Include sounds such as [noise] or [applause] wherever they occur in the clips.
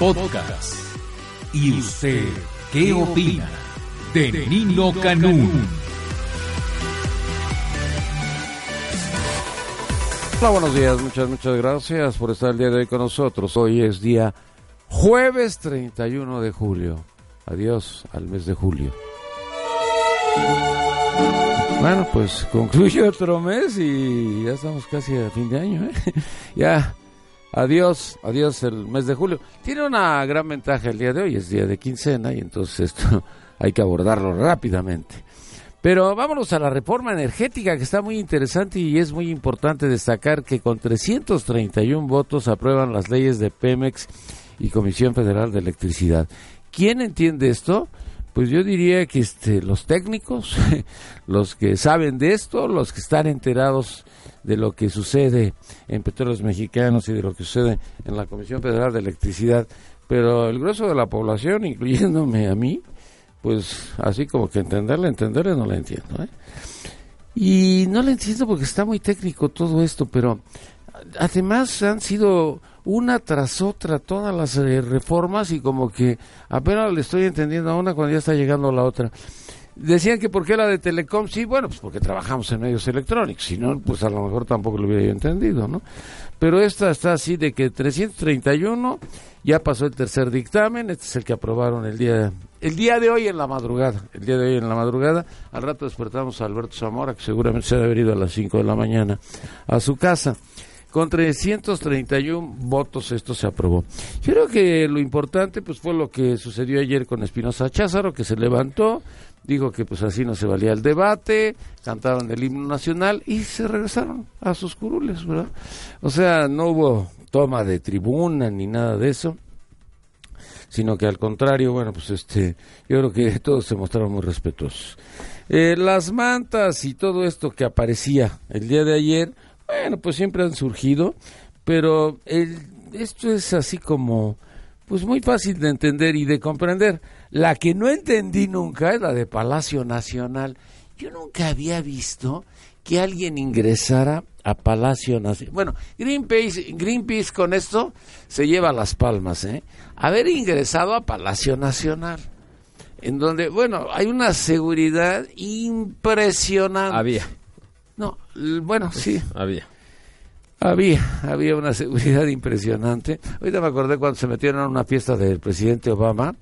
Podcast. ¿Y usted qué opina de Nino Canún? Hola, buenos días, muchas, muchas gracias por estar el día de hoy con nosotros. Hoy es día jueves 31 de julio. Adiós al mes de julio. Bueno, pues concluye otro mes y ya estamos casi a fin de año. ¿eh? [laughs] ya, adiós, adiós el mes de julio. Tiene una gran ventaja el día de hoy, es día de quincena y entonces esto [laughs] hay que abordarlo rápidamente. Pero vámonos a la reforma energética que está muy interesante y es muy importante destacar que con 331 votos aprueban las leyes de Pemex y Comisión Federal de Electricidad. ¿Quién entiende esto? Pues yo diría que este, los técnicos, [laughs] los que saben de esto, los que están enterados de lo que sucede en Petróleos Mexicanos y de lo que sucede en la Comisión Federal de Electricidad, pero el grueso de la población, incluyéndome a mí, pues así como que entenderle, entenderle no la entiendo. ¿eh? Y no la entiendo porque está muy técnico todo esto, pero además han sido una tras otra todas las eh, reformas y como que apenas le estoy entendiendo a una cuando ya está llegando la otra. Decían que por qué la de Telecom, sí, bueno, pues porque trabajamos en medios electrónicos, si no, pues a lo mejor tampoco lo hubiera yo entendido, ¿no? Pero esta está así de que 331, ya pasó el tercer dictamen, este es el que aprobaron el día, el día de hoy en la madrugada, el día de hoy en la madrugada, al rato despertamos a Alberto Zamora, que seguramente se ha haber ido a las 5 de la mañana a su casa. Con 331 votos esto se aprobó. Yo creo que lo importante pues fue lo que sucedió ayer con Espinosa Cházaro, que se levantó, dijo que pues así no se valía el debate, cantaron el himno nacional y se regresaron a sus curules, ¿verdad? O sea, no hubo toma de tribuna ni nada de eso sino que al contrario, bueno, pues este, yo creo que [laughs] todos se mostraron muy respetuosos. Eh, las mantas y todo esto que aparecía el día de ayer, bueno, pues siempre han surgido, pero el, esto es así como, pues muy fácil de entender y de comprender. La que no entendí nunca es la de Palacio Nacional. Yo nunca había visto que alguien ingresara a Palacio Nacional. Bueno, Greenpeace, Greenpeace con esto se lleva las palmas, ¿eh? Haber ingresado a Palacio Nacional, en donde, bueno, hay una seguridad impresionante. Había. No, bueno, sí, Había. había, había una seguridad impresionante. Ahorita me acordé cuando se metieron a una fiesta del presidente Obama,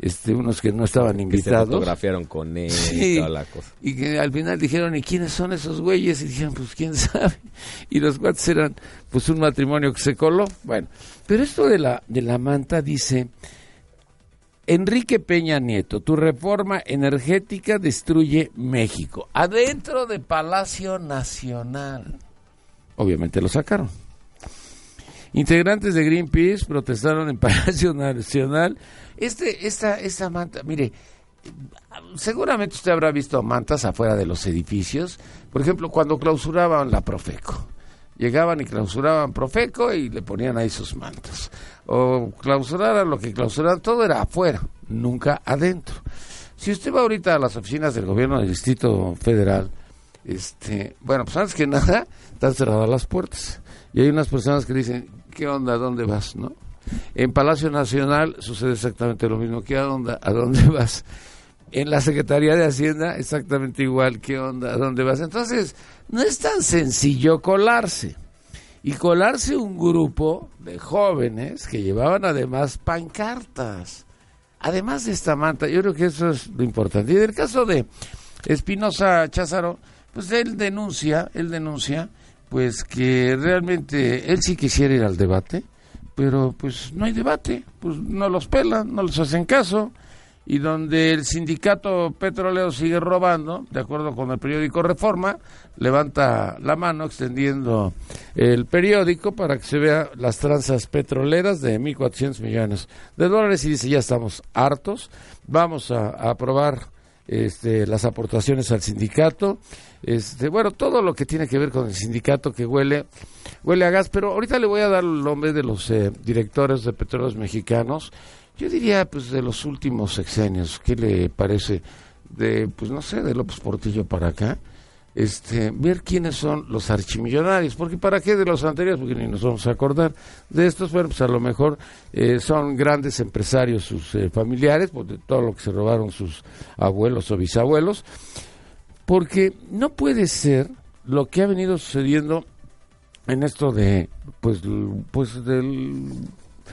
este, unos que no estaban Que se invitados. fotografiaron con él Sí. y toda la cosa. Y que al final dijeron, ¿y quiénes son esos güeyes? Y dijeron, pues quién [laughs] sabe. Y los cuates eran, pues un matrimonio que se coló. Bueno, pero esto de la, de la manta dice, Enrique Peña Nieto, tu reforma energética destruye México. Adentro de Palacio Nacional. Obviamente lo sacaron. Integrantes de Greenpeace protestaron en [laughs] Palacio Nacional. Este, esta, esta manta, mire, seguramente usted habrá visto mantas afuera de los edificios. Por ejemplo, cuando clausuraban la Profeco. Llegaban y clausuraban Profeco y le ponían ahí sus mantas. O clausuraran lo que clausuraran, todo era afuera, nunca adentro. Si usted va ahorita a las oficinas del gobierno del Distrito Federal, este, bueno, pues antes que [laughs] nada, están cerradas las puertas. Y hay unas personas que dicen, ¿qué onda? ¿A dónde vas? ¿No? En Palacio Nacional sucede exactamente lo mismo. ¿Qué onda? ¿A dónde [laughs] vas? En la Secretaría de Hacienda exactamente igual. ¿Qué onda? ¿A dónde vas? Entonces, no es tan sencillo colarse. Y colarse un grupo de jóvenes que llevaban además pancartas. Además de esta manta, yo creo que eso es lo importante. Y en el caso de Espinosa Cházaro, pues él denuncia, él denuncia, pues que realmente él sí quisiera ir al debate, pero pues no hay debate, pues no los pelan, no les hacen caso, y donde el sindicato petrolero sigue robando, de acuerdo con el periódico Reforma, levanta la mano extendiendo el periódico para que se vea las tranzas petroleras de 1.400 millones de dólares y dice, ya estamos hartos, vamos a, aprobar este, las aportaciones al sindicato, este, bueno, todo lo que tiene que ver con el sindicato que huele, huele a gas, pero ahorita le voy a dar el nombre de los eh, directores de petróleos mexicanos, yo diría, pues, de los últimos sexenios, ¿qué le parece? De, pues, no sé, de López Portillo para acá. Este, ver quiénes son los archimillonarios, porque para qué de los anteriores, porque ni nos vamos a acordar de estos, bueno, pues a lo mejor eh, son grandes empresarios sus eh, familiares, por todo lo que se robaron sus abuelos o bisabuelos, porque no puede ser lo que ha venido sucediendo en esto de, pues, pues del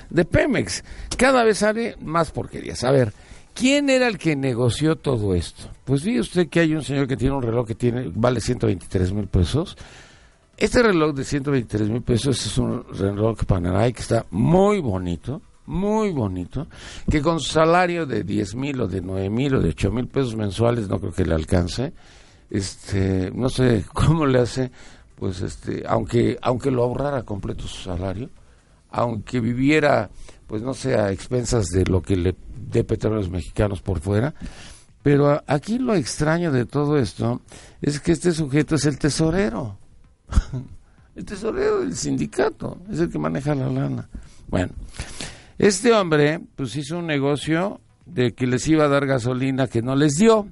de Pemex. Cada vez sale más porquerías. A ver, ¿quién era el que negoció todo esto? Pues vi usted que hay un señor que tiene un reloj que tiene vale 123 mil pesos. Este reloj de 123 mil pesos es un reloj Panerai que está muy bonito, muy bonito, que con salario de 10 mil o de 9 mil o de 8 mil pesos mensuales no creo que le alcance. Este, no sé [laughs] cómo le hace, pues este, aunque, aunque lo ahorrara completo su salario, aunque viviera, pues no sé, a expensas de lo que le dé petróleos mexicanos por fuera. Pero aquí lo extraño de todo esto es que este sujeto es el tesorero. [laughs] el tesorero del sindicato, es el que maneja la lana. Bueno, este hombre pues hizo un negocio de que les iba a dar gasolina que no les dio.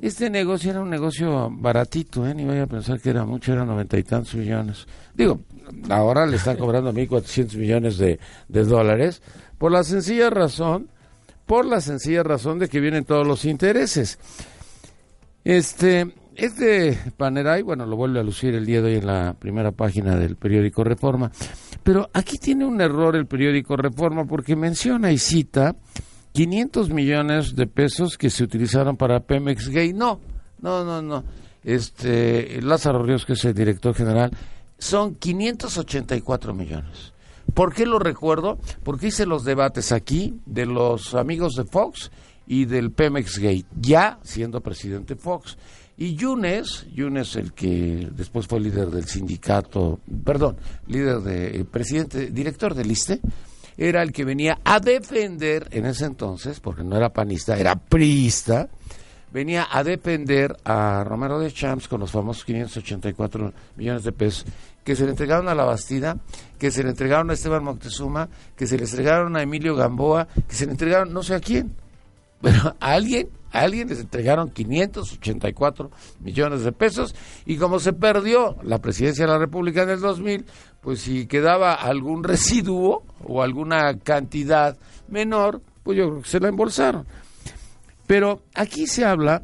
Este negocio era un negocio baratito, ¿eh? ni vaya a pensar que era mucho, eran noventa y tantos millones. Digo, ahora le están cobrando 1.400 millones de, dólares por la sencilla razón, por la sencilla razón de que vienen todos los intereses. Este, este Panerai, bueno, lo vuelve a lucir el día de hoy en la primera página del periódico Reforma, pero aquí tiene un error el periódico Reforma porque menciona y cita 500 millones de pesos que se utilizaron para Pemex Gay. No, no, no, no. Este, Lázaro Ríos, que es el director general, son 584 millones. ¿Por qué lo recuerdo? Porque hice los debates aquí de los amigos de Fox y del Pemex Gate, ya siendo presidente Fox. Y Yunes, Yunes el que después fue líder del sindicato, perdón, líder de, presidente, director del ISTE, era el que venía a defender en ese entonces, porque no era panista, era priista, venía a defender a Romero de Champs con los famosos 584 millones de pesos que se le entregaron a la Bastida, que se le entregaron a Esteban Moctezuma, que se le entregaron a Emilio Gamboa, que se le entregaron no sé a quién, [laughs] pero a alguien, a alguien les entregaron 584 millones de pesos y como se perdió la presidencia de la República en el 2000, pues si quedaba algún residuo o alguna cantidad menor, pues yo creo que se la embolsaron. Pero aquí se habla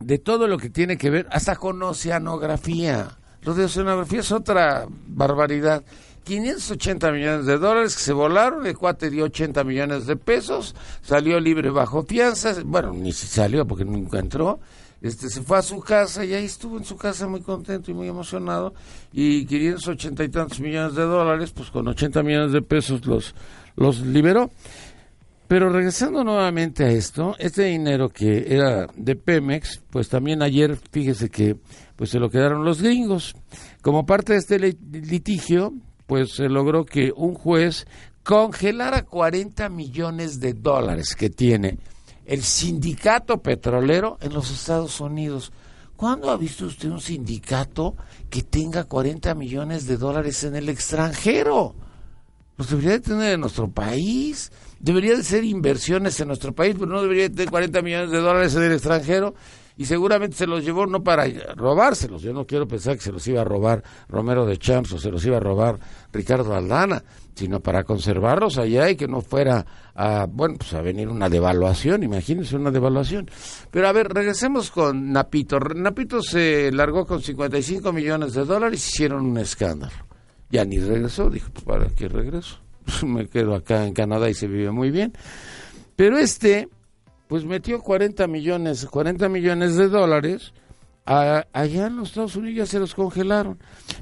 de todo lo que tiene que ver hasta con oceanografía. Lo de oceanografía es otra barbaridad. 580 millones de dólares que se volaron, el cuate dio 80 millones de pesos, salió libre bajo fianza, bueno, ni si salió porque nunca entró, este se fue a su casa y ahí estuvo en su casa muy contento y muy emocionado y 580 y tantos millones de dólares, pues con 80 millones de pesos los, los liberó. Pero regresando nuevamente a esto, este dinero que era de Pemex, pues también ayer, fíjese que pues se lo quedaron los gringos. Como parte de este litigio, pues se logró que un juez congelara 40 millones de dólares que tiene el sindicato petrolero en los Estados Unidos. ¿Cuándo ha visto usted un sindicato que tenga 40 millones de dólares en el extranjero? Los debería de tener en nuestro país debería de ser inversiones en nuestro país, pero no debería de tener 40 millones de dólares en el extranjero y seguramente se los llevó no para robárselos, yo no quiero pensar que se los iba a robar Romero de Champs o se los iba a robar Ricardo Aldana, sino para conservarlos allá y que no fuera a, bueno, pues a venir una devaluación, imagínense una devaluación. Pero a ver, regresemos con Napito. Napito se largó con 55 millones de dólares y hicieron un escándalo. Ya ni regresó, dijo, pues para qué regreso. [laughs] me quedo acá en Canadá y se vive muy bien. Pero este, pues metió 40 millones, 40 millones de dólares. allá en los Estados Unidos ya se los congelaron.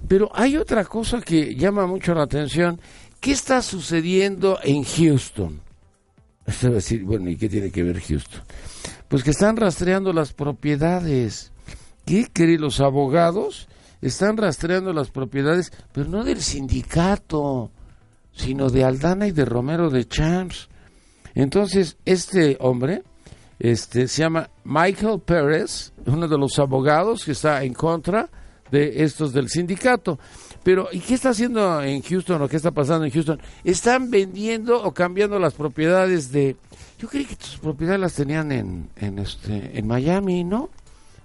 Pero hay otra cosa que llama mucho la atención. ¿Qué está sucediendo en Houston? Decir, bueno, ¿y qué tiene que ver Houston? Pues que están rastreando las propiedades. ¿Qué creen los abogados? Están rastreando las propiedades, pero no del sindicato, sino de Aldana y de Romero de Champs. Entonces, este hombre este, se llama Michael Pérez, uno de los abogados que está en contra de estos del sindicato. Pero, ¿y qué está haciendo en Houston o qué está pasando en Houston? Están vendiendo o cambiando las propiedades de... Yo creí que sus propiedades las tenían en, en, este, en Miami, ¿no?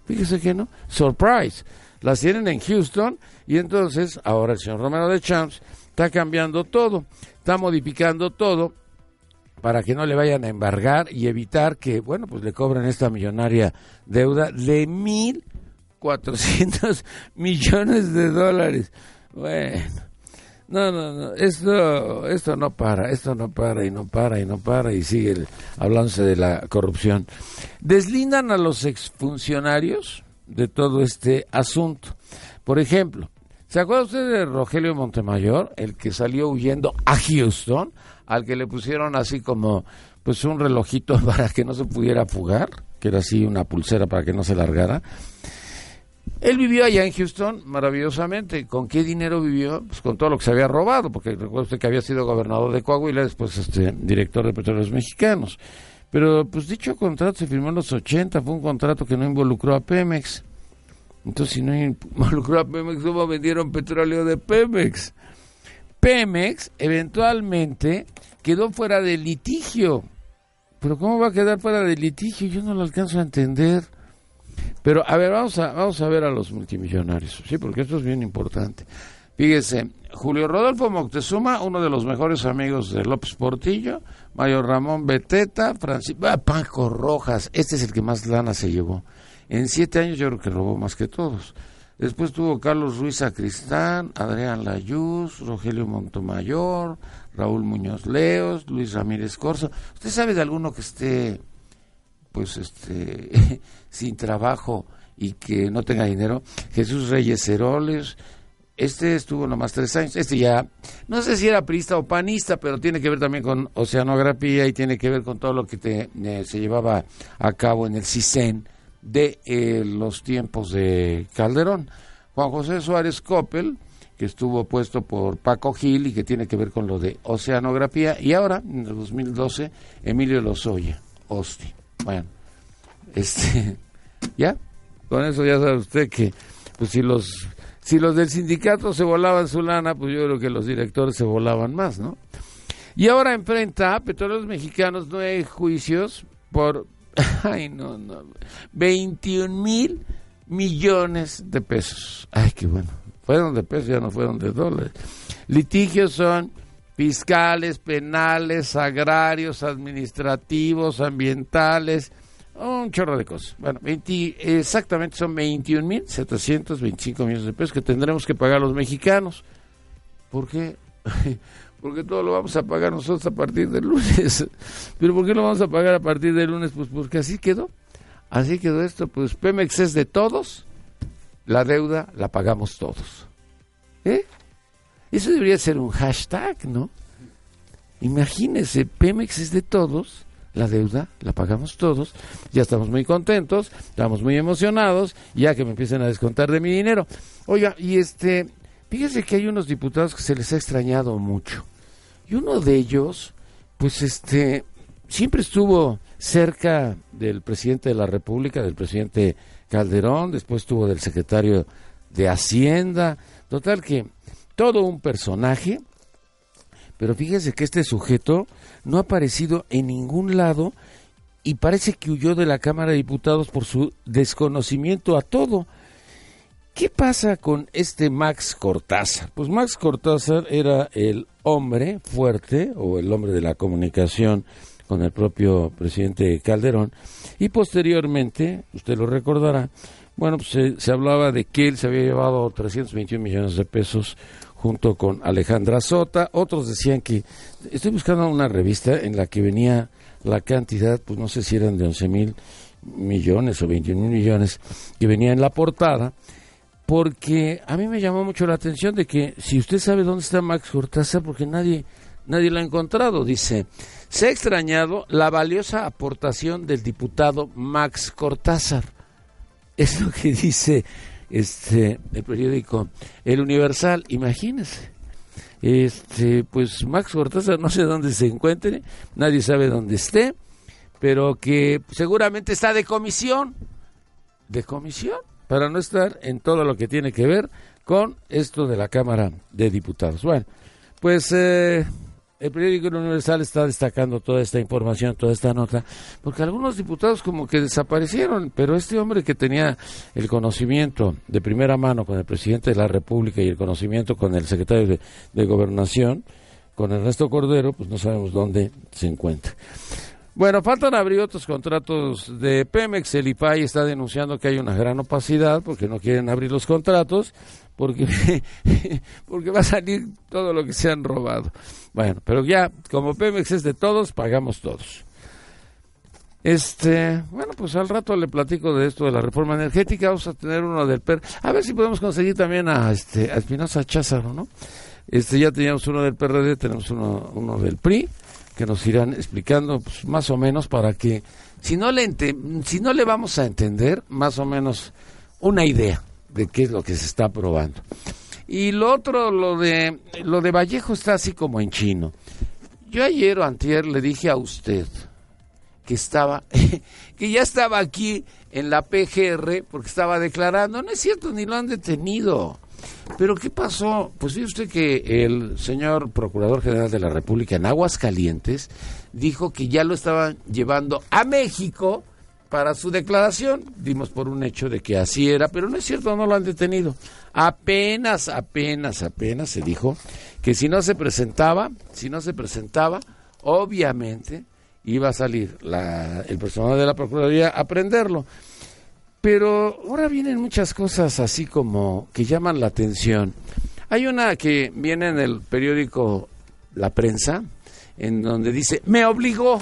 Fíjese que no. Surprise. Las tienen en Houston y entonces ahora el señor Romero de Champs está cambiando todo, está modificando todo para que no le vayan a embargar y evitar que, bueno, pues le cobren esta millonaria deuda de mil cuatrocientos [laughs] millones de dólares. Bueno, no, no, no, esto, esto no para, esto no para y no para y no para y sigue hablándose de la corrupción. Deslindan a los exfuncionarios de todo este asunto. Por ejemplo, ¿se acuerda usted de Rogelio Montemayor, el que salió huyendo a Houston, al que le pusieron así como pues un relojito [laughs] para que no se pudiera fugar, que era así una pulsera para que no se largara? Él vivió allá en Houston maravillosamente. ¿Con qué dinero vivió? Pues con todo lo que se había robado, porque recuerda usted que había sido gobernador de Coahuila, después este director de Petróleos Mexicanos. Pero pues dicho contrato se firmó en los 80, fue un contrato que no involucró a Pemex. Entonces, si no [laughs] involucró a Pemex, ¿cómo vendieron petróleo de Pemex? Pemex eventualmente quedó fuera del litigio. Pero ¿cómo va a quedar fuera del litigio? Yo no lo alcanzo a entender. Pero a ver, vamos a, vamos a ver a los multimillonarios, sí, porque esto es bien importante. Fíjese, Julio Rodolfo Moctezuma, uno de los mejores amigos de López Portillo, Mayor Ramón Beteta, Francisco, ah, Paco Rojas, este es el que más lana se llevó. En siete años yo creo que robó más que todos. Después tuvo Carlos Ruiz Sacristán, Adrián Layuz, Rogelio Montomayor, Raúl Muñoz Leos, Luis Ramírez Corso. ¿Usted sabe de alguno que esté pues este [laughs] sin trabajo y que no tenga dinero, Jesús Reyes Heroles, este estuvo nomás tres años, este ya, no sé si era priista o panista, pero tiene que ver también con oceanografía y tiene que ver con todo lo que te, eh, se llevaba a cabo en el CISEN de eh, los tiempos de Calderón. Juan José Suárez Coppel, que estuvo puesto por Paco Gil y que tiene que ver con lo de oceanografía, y ahora, en el 2012, Emilio Lozoya, Osti. Bueno, este, [laughs] ya, con eso ya sabe usted que, pues si los, si los del sindicato se volaban su lana, pues yo creo que los directores se volaban más, ¿no? Y ahora enfrenta a Petróleos Mexicanos nueve juicios por, [laughs] ay no, no, 21 mil millones de pesos. Ay, qué bueno. Fueron de pesos, ya no fueron de dólares. Litigios son fiscales, penales, agrarios, administrativos, ambientales, un chorro de cosas. Bueno, exactamente son 21.725 millones de pesos que tendremos que pagar los mexicanos. ¿Por qué? [laughs] Porque todo lo vamos a pagar nosotros a partir del lunes. [laughs] ¿Pero por qué lo vamos a pagar a partir del lunes? Pues porque así quedó. Así quedó esto. Pues Pemex es de todos. La deuda la pagamos todos. ¿Eh? Eso debería ser un hashtag, ¿no? Imagínese, Pemex es de todos, la deuda la pagamos todos, ya estamos muy contentos, estamos muy emocionados, ya que me empiecen a descontar de mi dinero. Oiga, y este, fíjese que hay unos diputados que se les ha extrañado mucho. Y uno de ellos, pues este, siempre estuvo cerca del presidente de la República, del presidente Calderón, después estuvo del secretario de Hacienda, total que todo un personaje, pero fíjese que este sujeto no ha aparecido en ningún lado y parece que huyó de la Cámara de Diputados por su desconocimiento a todo. ¿Qué pasa con este Max Cortázar? Pues Max Cortázar era el hombre fuerte o el hombre de la comunicación con el propio presidente Calderón y posteriormente, usted lo recordará, bueno, pues se, se hablaba de que él se había llevado 321 millones de pesos junto con Alejandra Sota. Otros decían que, estoy buscando una revista en la que venía la cantidad, pues no sé si eran de 11 mil millones o 21 mil millones, que venía en la portada, porque a mí me llamó mucho la atención de que si usted sabe dónde está Max Cortázar, porque nadie nadie lo ha encontrado. Dice, se ha extrañado la valiosa aportación del diputado Max Cortázar. Es lo que dice este el periódico El Universal, imagínense. Este, pues Max Cortázar no sé dónde se encuentre, nadie sabe dónde esté, pero que seguramente está de comisión, de comisión, para no estar en todo lo que tiene que ver con esto de la Cámara de Diputados. Bueno, pues eh, el periódico Universal está destacando toda esta información, toda esta nota, porque algunos diputados como que desaparecieron, pero este hombre que tenía el conocimiento de primera mano con el presidente de la República y el conocimiento con el secretario de, de Gobernación, con Ernesto Cordero, pues no sabemos dónde se encuentra. Bueno, faltan abrir otros contratos de Pemex. El IPAI está denunciando que hay una gran opacidad porque no quieren abrir los contratos porque, [laughs] porque va a salir todo lo que se han robado. Bueno, pero ya, como Pemex es de todos, pagamos todos. Este, bueno, pues al rato le platico de esto de la reforma energética. Vamos a tener uno del PER. A ver si podemos conseguir también a este a Espinosa Cházaro, ¿no? Este, ya teníamos uno del PRD, tenemos uno, uno del PRI que nos irán explicando pues, más o menos para que si no le si no le vamos a entender más o menos una idea de qué es lo que se está probando. Y lo otro, lo de lo de Vallejo está así como en chino. Yo ayer o antier le dije a usted que estaba [laughs] que ya estaba aquí en la PGR porque estaba declarando, no es cierto, ni lo han detenido. Pero ¿qué pasó? Pues ve usted que el señor Procurador General de la República en Aguascalientes dijo que ya lo estaban llevando a México para su declaración. Dimos por un hecho de que así era, pero no es cierto, no lo han detenido. Apenas, apenas, apenas se dijo que si no se presentaba, si no se presentaba, obviamente iba a salir la, el personal de la Procuraduría a prenderlo. Pero ahora vienen muchas cosas así como que llaman la atención. Hay una que viene en el periódico La Prensa, en donde dice, me obligó.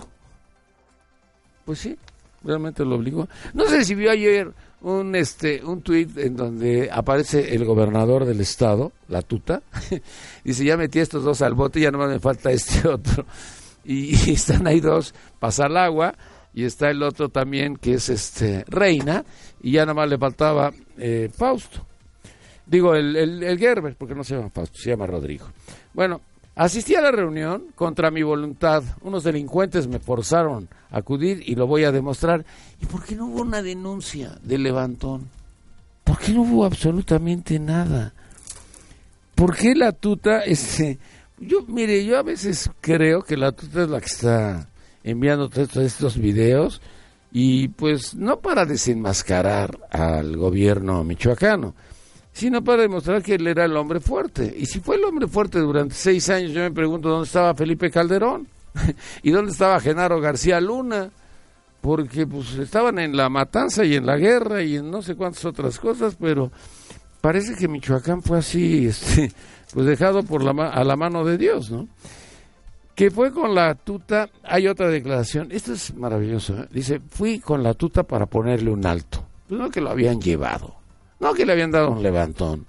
Pues sí, realmente lo obligó. No sé si vio ayer un este un tuit en donde aparece el gobernador del estado, la tuta, [laughs] dice, ya metí estos dos al bote, ya no me falta este [laughs] otro. Y, y están ahí dos, pasa el agua, y está el otro también que es este Reina y ya nada más le faltaba eh, Fausto. Digo, el, el, Gerber, porque no se llama Fausto, se llama Rodrigo. Bueno, asistí a la reunión contra mi voluntad. Unos delincuentes me forzaron a acudir y lo voy a demostrar. ¿Y por qué no hubo una denuncia de levantón? ¿Por qué no hubo absolutamente nada? ¿Por qué la tuta, [laughs] este, yo, mire, yo a veces creo que la tuta es la que está enviando todos estos videos y pues no para desenmascarar al gobierno michoacano, sino para demostrar que él era el hombre fuerte. Y si fue el hombre fuerte durante seis años, yo me pregunto dónde estaba Felipe Calderón [laughs] y dónde estaba Genaro García Luna, porque pues estaban en la matanza y en la guerra y en no sé cuántas otras cosas, pero parece que Michoacán fue así, [laughs] este, pues dejado por la a la mano de Dios, ¿no? Que fue con la tuta, hay otra declaración, esto es maravilloso, ¿eh? dice, fui con la tuta para ponerle un alto, pues no que lo habían llevado, no que le habían dado un levantón.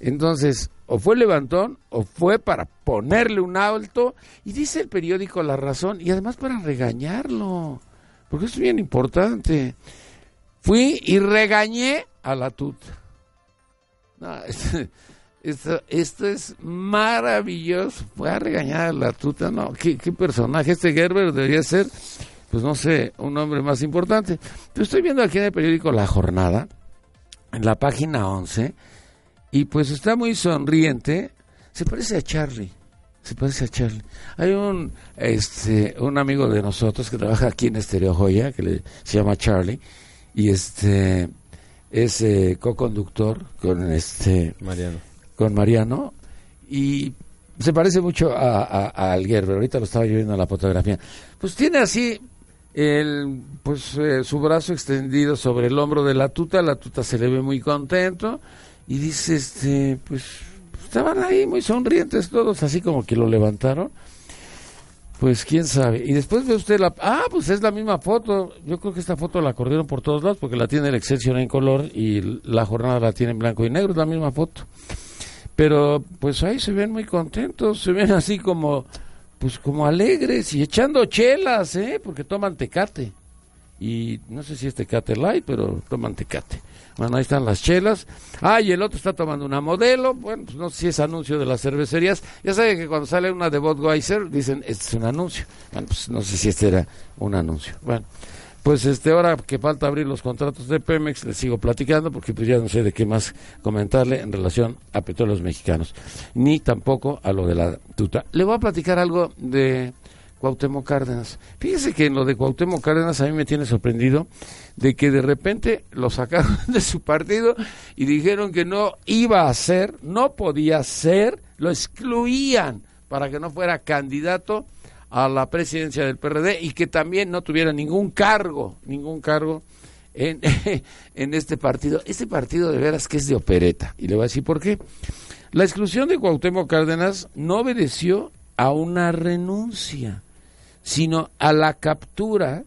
Entonces, o fue levantón o fue para ponerle un alto, y dice el periódico La Razón, y además para regañarlo, porque es bien importante. Fui y regañé a la tuta. No, [laughs] esto, esto es maravilloso. Voy a regañar a la tuta, ¿no? ¿Qué, personaje? Este Gerber debería ser, pues no sé, un hombre más importante. Pero estoy viendo aquí en el periódico La Jornada, en la página 11, y pues está muy sonriente. Se parece a Charlie. Se parece a Charlie. Hay un, este, un amigo de nosotros que trabaja aquí en Estereo Joya, que le, se llama Charlie, y este es eh, co-conductor con este Mariano con Mariano y se parece mucho a, al Gerber. Ahorita lo estaba yo viendo en la fotografía. Pues tiene así el, pues eh, su brazo extendido sobre el hombro de la tuta. La tuta se le ve muy contento y dice, este, pues estaban ahí muy sonrientes todos, así como que lo levantaron. Pues quién sabe. Y después ve usted la... Ah, pues es la misma foto. Yo creo que esta foto la corrieron por todos lados porque la tiene el Excelsior en color y la jornada la tiene en blanco y negro. Es la misma foto. Pero pues ahí se ven muy contentos, se ven así como pues como alegres y echando chelas, ¿eh? Porque toman tecate. Y no sé si es tecate light, pero toman tecate. Bueno, ahí están las chelas. Ah, y el otro está tomando una modelo. Bueno, pues no sé si es anuncio de las cervecerías. Ya saben que cuando sale una de Budweiser dicen, este es un anuncio. Bueno, pues no sé si este era un anuncio. Bueno, pues este ahora que falta abrir los contratos de Pemex, les sigo platicando porque pues ya no sé de qué más comentarle en relación a petróleos mexicanos, ni tampoco a lo de la tuta. Le voy a platicar algo de Cuauhtémoc Cárdenas. Fíjese que en lo de Cuauhtémoc Cárdenas a mí me tiene sorprendido de que de repente lo sacaron [laughs] de su partido y dijeron que no iba a ser, no podía ser, lo excluían para que no fuera candidato a la presidencia del PRD y que también no tuviera ningún cargo, ningún cargo en, [laughs] en este partido. Este partido de veras que es de opereta. Y le voy a decir por qué. La exclusión de Cuauhtémoc Cárdenas no obedeció a una renuncia, sino a la captura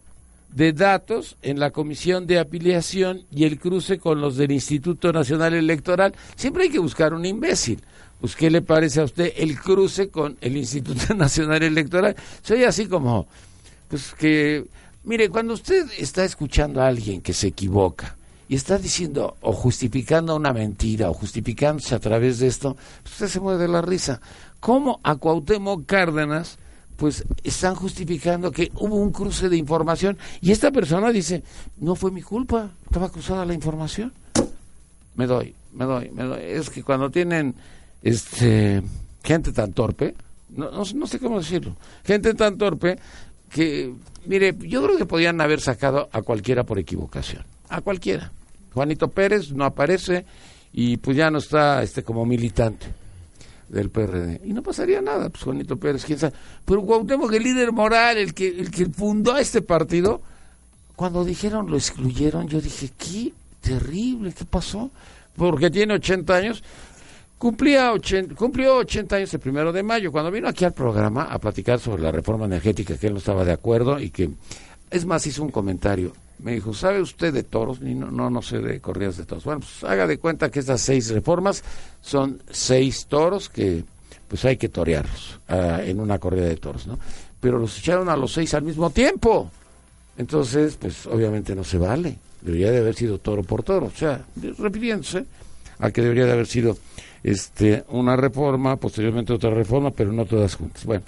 de datos en la comisión de afiliación y el cruce con los del Instituto Nacional Electoral. Siempre hay que buscar un imbécil. Pues, ¿qué le parece a usted el cruce con el Instituto [laughs] Nacional Electoral? Soy así como, pues que, mire, cuando usted está escuchando a alguien que se equivoca y está diciendo o justificando una mentira o justificándose a través de esto, pues usted se mueve de la risa. ¿Cómo a Cuauhtémoc Cárdenas, pues están justificando que hubo un cruce de información y esta persona dice, no fue mi culpa, estaba cruzada la información? Me doy, me doy, me doy. Es que cuando tienen este gente tan torpe, no, no, sé cómo decirlo, gente tan torpe que, mire, yo creo que podían haber sacado a cualquiera por equivocación, a cualquiera. Juanito Pérez no aparece y pues ya no está este como militante del PRD. Y no pasaría nada, pues Juanito Pérez, quién sabe. Pero Cuauhtémoc, el líder moral, el que, el que fundó este partido, cuando dijeron lo excluyeron, yo dije, qué terrible, ¿qué pasó? Porque tiene 80 años. Cumplía cumplió 80 años el primero de mayo, cuando vino aquí al programa a platicar sobre la reforma energética, que él no estaba de acuerdo y que, es más, hizo un comentario. Me dijo, ¿sabe usted de toros? no, no, no sé de corridas de toros. Bueno, pues haga de cuenta que estas seis reformas son seis toros que pues hay que torearlos ah, en una corrida de toros, ¿no? Pero los echaron a los seis al mismo tiempo. Entonces, pues obviamente no se vale. Debería de haber sido toro por toro. O sea, repitiéndose a que debería de haber sido este, una reforma, posteriormente otra reforma, pero no todas juntas. Bueno,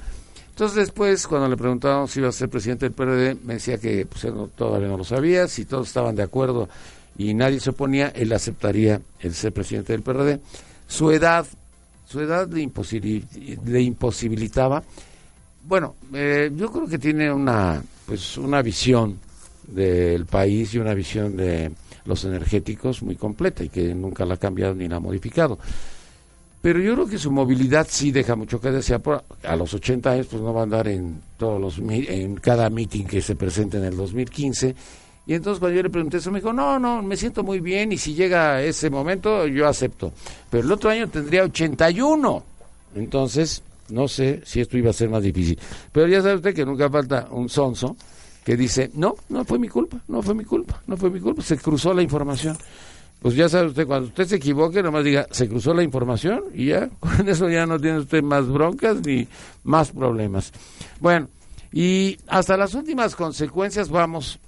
entonces después, cuando le preguntábamos si iba a ser presidente del PRD, me decía que pues, él todavía no lo sabía, si todos estaban de acuerdo y nadie se oponía, él aceptaría el ser presidente del PRD. Su edad, su edad le, le imposibilitaba. Bueno, eh, yo creo que tiene una, pues, una visión del país y una visión de los energéticos muy completa y que nunca la ha cambiado ni la ha modificado. Pero yo creo que su movilidad sí deja mucho que desear. A los 80 años, pues no va a andar en todos los en cada meeting que se presente en el 2015. Y entonces cuando yo le pregunté eso, me dijo, no, no, me siento muy bien y si llega ese momento, yo acepto. Pero el otro año tendría 81. Entonces, no sé si esto iba a ser más difícil. Pero ya sabe usted que nunca falta un sonso que dice, no, no fue mi culpa, no fue mi culpa, no fue mi culpa, se cruzó la información. Pues ya sabe usted, cuando usted se equivoque, nomás diga, se cruzó la información y ya, [laughs] con eso ya no tiene usted más broncas ni más problemas. Bueno, y hasta las últimas consecuencias vamos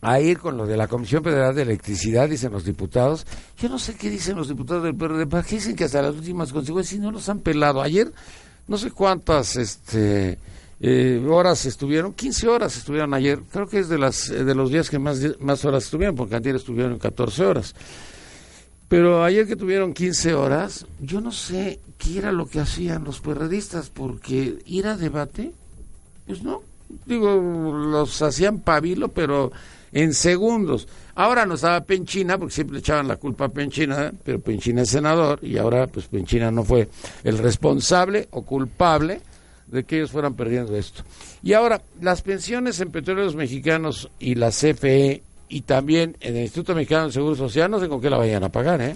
a ir con lo de la Comisión Federal de Electricidad, dicen los diputados. Yo no sé qué dicen los diputados del PRD, ¿para qué dicen que hasta las últimas consecuencias si no los han pelado? Ayer, no sé cuántas, este eh, horas estuvieron, 15 horas estuvieron ayer, creo que es de, las, eh, de los días que más, horas estuvieron, porque ayer estuvieron 14 horas. Pero ayer que tuvieron 15 horas, yo no sé qué era lo que hacían los periodistas, porque ir a debate, pues no, digo, los hacían pabilo, pero en segundos. Ahora no estaba Penchina, porque siempre echaban la culpa a Penchina, pero Penchina es senador, y ahora pues Penchina no fue el responsable o culpable de que ellos fueran perdiendo esto. Y ahora, las pensiones en petróleos mexicanos y la CFE y también en el Instituto Mexicano de Seguro Social, no sé con qué la vayan a pagar, ¿eh?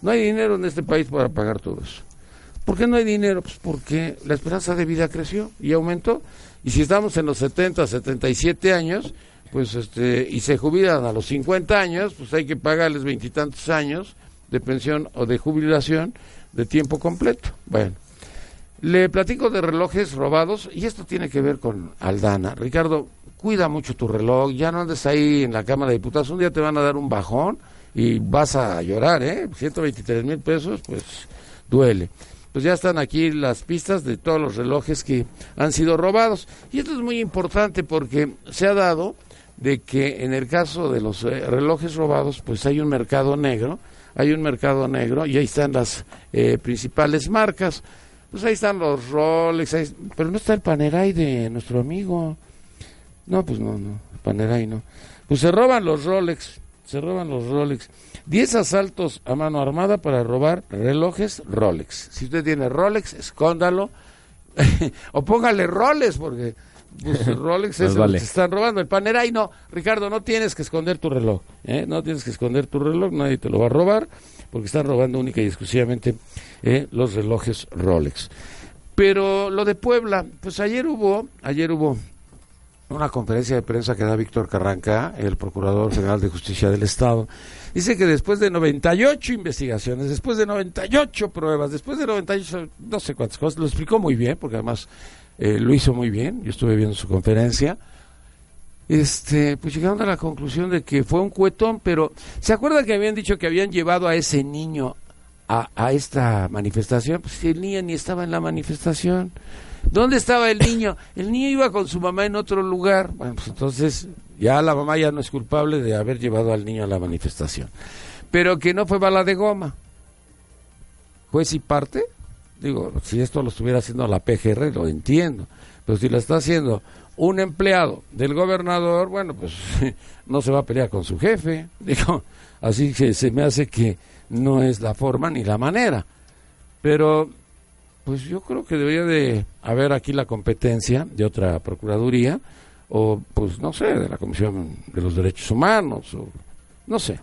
No hay dinero en este país para pagar todo eso. ¿Por qué no hay dinero? Pues porque la esperanza de vida creció y aumentó. Y si estamos en los 70, 77 años, pues este, y se jubilan a los 50 años, pues hay que pagarles veintitantos años de pensión o de jubilación de tiempo completo. Bueno, le platico de relojes robados y esto tiene que ver con Aldana. Ricardo, cuida mucho tu reloj, ya no andes ahí en la Cámara de Diputados, un día te van a dar un bajón y vas a llorar, ¿eh? 123 mil pesos, pues duele. Pues ya están aquí las pistas de todos los relojes que han sido robados. Y esto es muy importante porque se ha dado de que en el caso de los eh, relojes robados, pues hay un mercado negro, hay un mercado negro y ahí están las eh, principales marcas. Pues ahí están los Rolex, pero no está el Panerai de nuestro amigo. No, pues no, no, el Panerai no. Pues se roban los Rolex, se roban los Rolex. Diez asaltos a mano armada para robar relojes Rolex. Si usted tiene Rolex, escóndalo [laughs] o póngale Rolex porque pues, [laughs] Rolex es pues se están robando. El Panerai no, Ricardo, no tienes que esconder tu reloj, ¿eh? no tienes que esconder tu reloj, nadie te lo va a robar porque están robando única y exclusivamente ¿eh? los relojes Rolex. Pero lo de Puebla, pues ayer hubo, ayer hubo una conferencia de prensa que da Víctor Carranca, el Procurador General de Justicia del Estado, dice que después de 98 investigaciones, después de 98 pruebas, después de 98, no sé cuántas cosas, lo explicó muy bien, porque además eh, lo hizo muy bien, yo estuve viendo su conferencia, este, pues llegaron a la conclusión de que fue un cuetón, pero ¿se acuerdan que habían dicho que habían llevado a ese niño a, a esta manifestación? Pues el niño ni estaba en la manifestación. ¿Dónde estaba el niño? El niño iba con su mamá en otro lugar. Bueno, pues entonces ya la mamá ya no es culpable de haber llevado al niño a la manifestación. Pero que no fue bala de goma. Juez y parte. Digo, si esto lo estuviera haciendo la PGR, lo entiendo. Pero si lo está haciendo un empleado del gobernador, bueno, pues [laughs] no se va a pelear con su jefe. [laughs] Digo, así que se me hace que no es la forma ni la manera. Pero pues yo creo que debería de haber aquí la competencia de otra procuraduría o pues no sé, de la Comisión de los Derechos Humanos o no sé.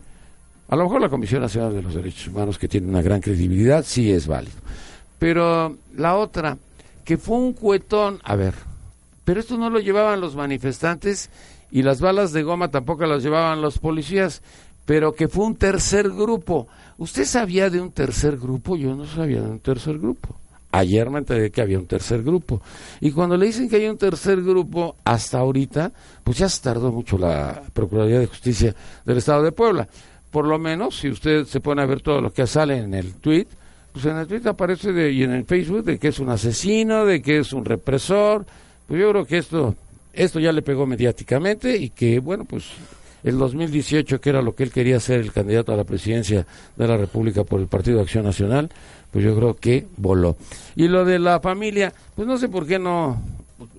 A lo mejor la Comisión Nacional de los Derechos Humanos que tiene una gran credibilidad sí es válido. Pero la otra que fue un cuetón, a ver, pero esto no lo llevaban los manifestantes y las balas de goma tampoco las llevaban los policías, pero que fue un tercer grupo. ¿Usted sabía de un tercer grupo? Yo no sabía de un tercer grupo. Ayer me enteré que había un tercer grupo. Y cuando le dicen que hay un tercer grupo, hasta ahorita, pues ya se tardó mucho la Procuraduría de Justicia del Estado de Puebla. Por lo menos, si usted se pone a ver todo lo que sale en el tweet, pues en el tweet aparece de, y en el Facebook de que es un asesino, de que es un represor. Pues yo creo que esto, esto ya le pegó mediáticamente y que, bueno, pues el 2018, que era lo que él quería ser el candidato a la presidencia de la República por el Partido de Acción Nacional, pues yo creo que voló. Y lo de la familia, pues no sé por qué no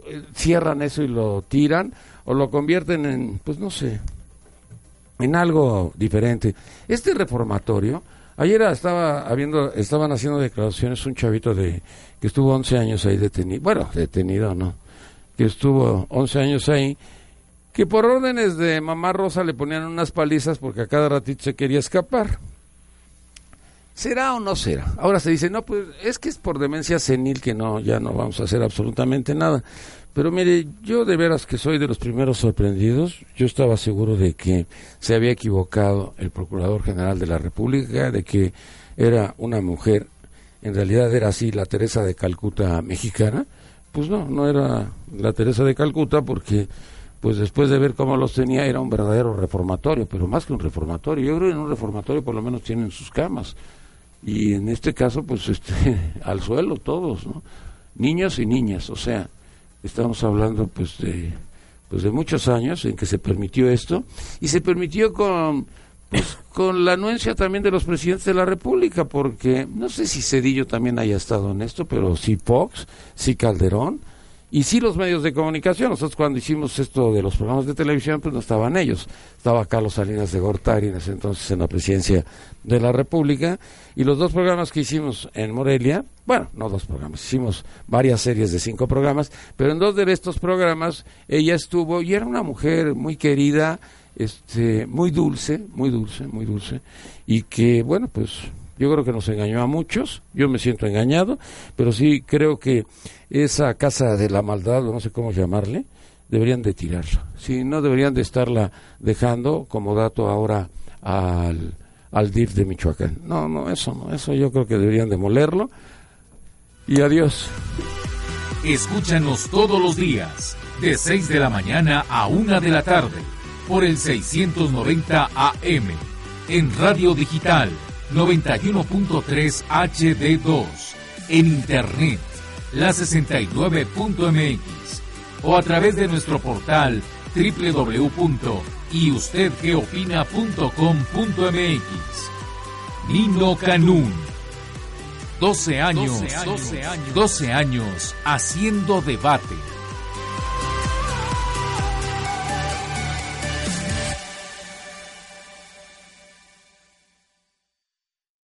eh, cierran eso y lo tiran o lo convierten en, pues no sé, en algo diferente. Este reformatorio, ayer estaba habiendo, estaban haciendo declaraciones un chavito de que estuvo 11 años ahí detenido, bueno, detenido no, que estuvo 11 años ahí que por órdenes de mamá Rosa le ponían unas palizas porque a cada ratito se quería escapar. ¿Será o no será? Ahora se dice, no, pues es que es por demencia senil que no, ya no vamos a hacer absolutamente nada. Pero mire, yo de veras que soy de los primeros sorprendidos. Yo estaba seguro de que se había equivocado el Procurador General de la República, de que era una mujer, en realidad era así la Teresa de Calcuta mexicana. Pues no, no era la Teresa de Calcuta porque pues después de ver cómo los tenía era un verdadero reformatorio, pero más que un reformatorio, yo creo que en un reformatorio por lo menos tienen sus camas y en este caso pues este [laughs] al suelo todos, ¿no? Niños y niñas, o sea, estamos hablando pues de pues de muchos años en que se permitió esto y se permitió con pues, con la anuencia también de los presidentes de la República, porque no sé si Cedillo también haya estado en esto, pero sí Fox, sí Calderón, y sí los medios de comunicación. Nosotros cuando hicimos esto de los programas de televisión, pues no estaban ellos. Estaba Carlos Salinas de Gortari en ese entonces en la presidencia de la República. Y los dos programas que hicimos en Morelia, bueno, no dos programas, hicimos varias series de cinco programas, pero en dos de estos programas ella estuvo y era una mujer muy querida, este, muy dulce, muy dulce, muy dulce, y que, bueno, pues yo creo que nos engañó a muchos, yo me siento engañado, pero sí creo que esa casa de la maldad, no sé cómo llamarle, deberían de tirarla. Sí, no deberían de estarla dejando como dato ahora al, al DIF de Michoacán. No, no, eso no, eso yo creo que deberían demolerlo. Y adiós. Escúchanos todos los días, de 6 de la mañana a 1 de la tarde, por el 690 AM, en Radio Digital 91.3 HD2, en Internet, la 69.mx, o a través de nuestro portal www.yustedqueopina.com.mx. Nino Canún. 12 años, 12 años, 12 años haciendo debate